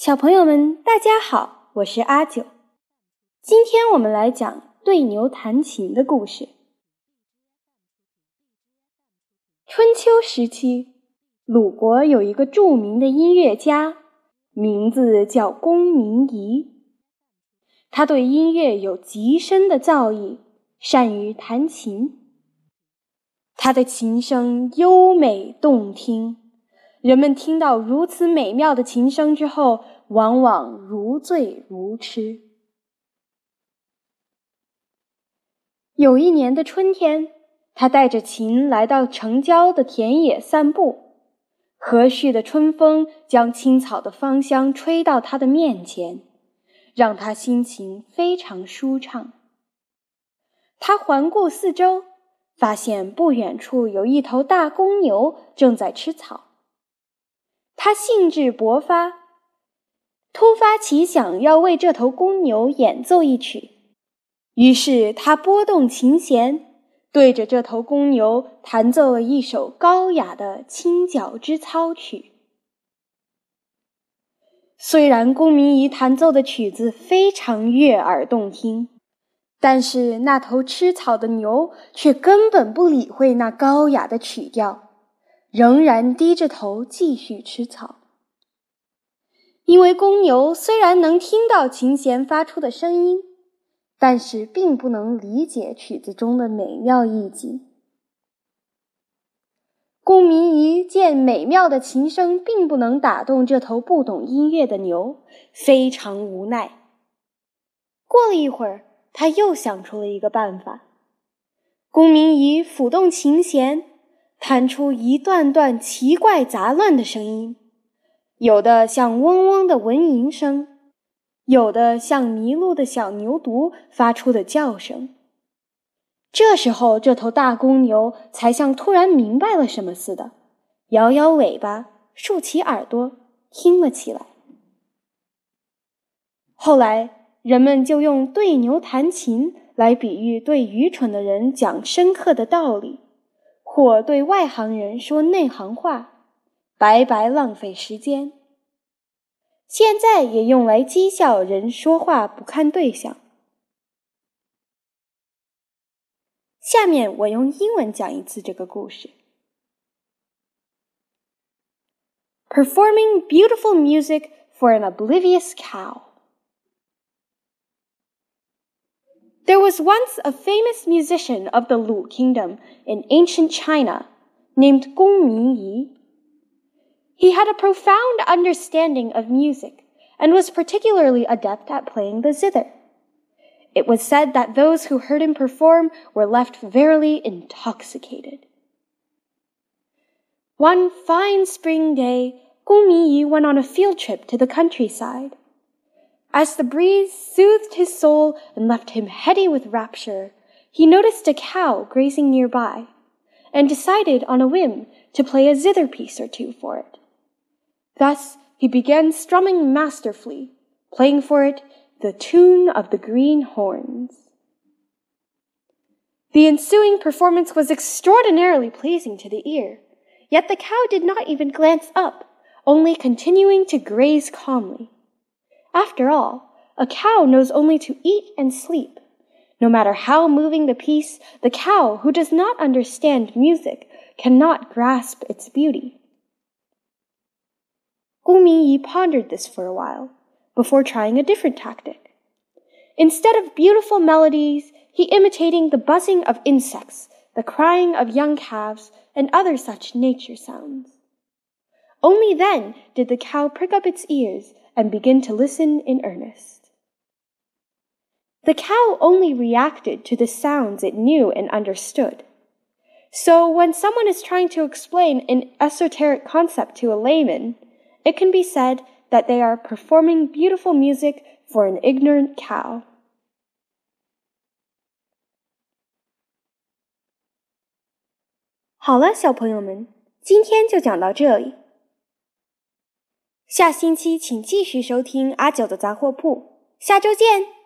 小朋友们，大家好，我是阿九。今天我们来讲对牛弹琴的故事。春秋时期，鲁国有一个著名的音乐家，名字叫公明仪。他对音乐有极深的造诣，善于弹琴。他的琴声优美动听。人们听到如此美妙的琴声之后，往往如醉如痴。有一年的春天，他带着琴来到城郊的田野散步，和煦的春风将青草的芳香吹到他的面前，让他心情非常舒畅。他环顾四周，发现不远处有一头大公牛正在吃草。他兴致勃发，突发奇想要为这头公牛演奏一曲。于是他拨动琴弦，对着这头公牛弹奏了一首高雅的清角之操曲。虽然公明仪弹奏的曲子非常悦耳动听，但是那头吃草的牛却根本不理会那高雅的曲调。仍然低着头继续吃草，因为公牛虽然能听到琴弦发出的声音，但是并不能理解曲子中的美妙意境。公明仪见美妙的琴声并不能打动这头不懂音乐的牛，非常无奈。过了一会儿，他又想出了一个办法。公明仪抚动琴弦。弹出一段段奇怪杂乱的声音，有的像嗡嗡的蚊蝇声，有的像迷路的小牛犊发出的叫声。这时候，这头大公牛才像突然明白了什么似的，摇摇尾巴，竖起耳朵，听了起来。后来，人们就用对牛弹琴来比喻对愚蠢的人讲深刻的道理。或对外行人说内行话，白白浪费时间。现在也用来讥笑人说话不看对象。下面我用英文讲一次这个故事。Performing beautiful music for an oblivious cow. There was once a famous musician of the Lu kingdom in ancient China named Gong Mingyi. He had a profound understanding of music and was particularly adept at playing the zither. It was said that those who heard him perform were left verily intoxicated. One fine spring day, Gong Mingyi went on a field trip to the countryside. As the breeze soothed his soul and left him heady with rapture, he noticed a cow grazing nearby, and decided on a whim to play a zither piece or two for it. Thus he began strumming masterfully, playing for it the tune of the green horns. The ensuing performance was extraordinarily pleasing to the ear, yet the cow did not even glance up, only continuing to graze calmly. After all, a cow knows only to eat and sleep. No matter how moving the piece, the cow who does not understand music cannot grasp its beauty. Gu Mingyi pondered this for a while before trying a different tactic. Instead of beautiful melodies, he imitating the buzzing of insects, the crying of young calves, and other such nature sounds. Only then did the cow prick up its ears and begin to listen in earnest. The cow only reacted to the sounds it knew and understood. So when someone is trying to explain an esoteric concept to a layman, it can be said that they are performing beautiful music for an ignorant cow. 下星期请继续收听阿九的杂货铺，下周见。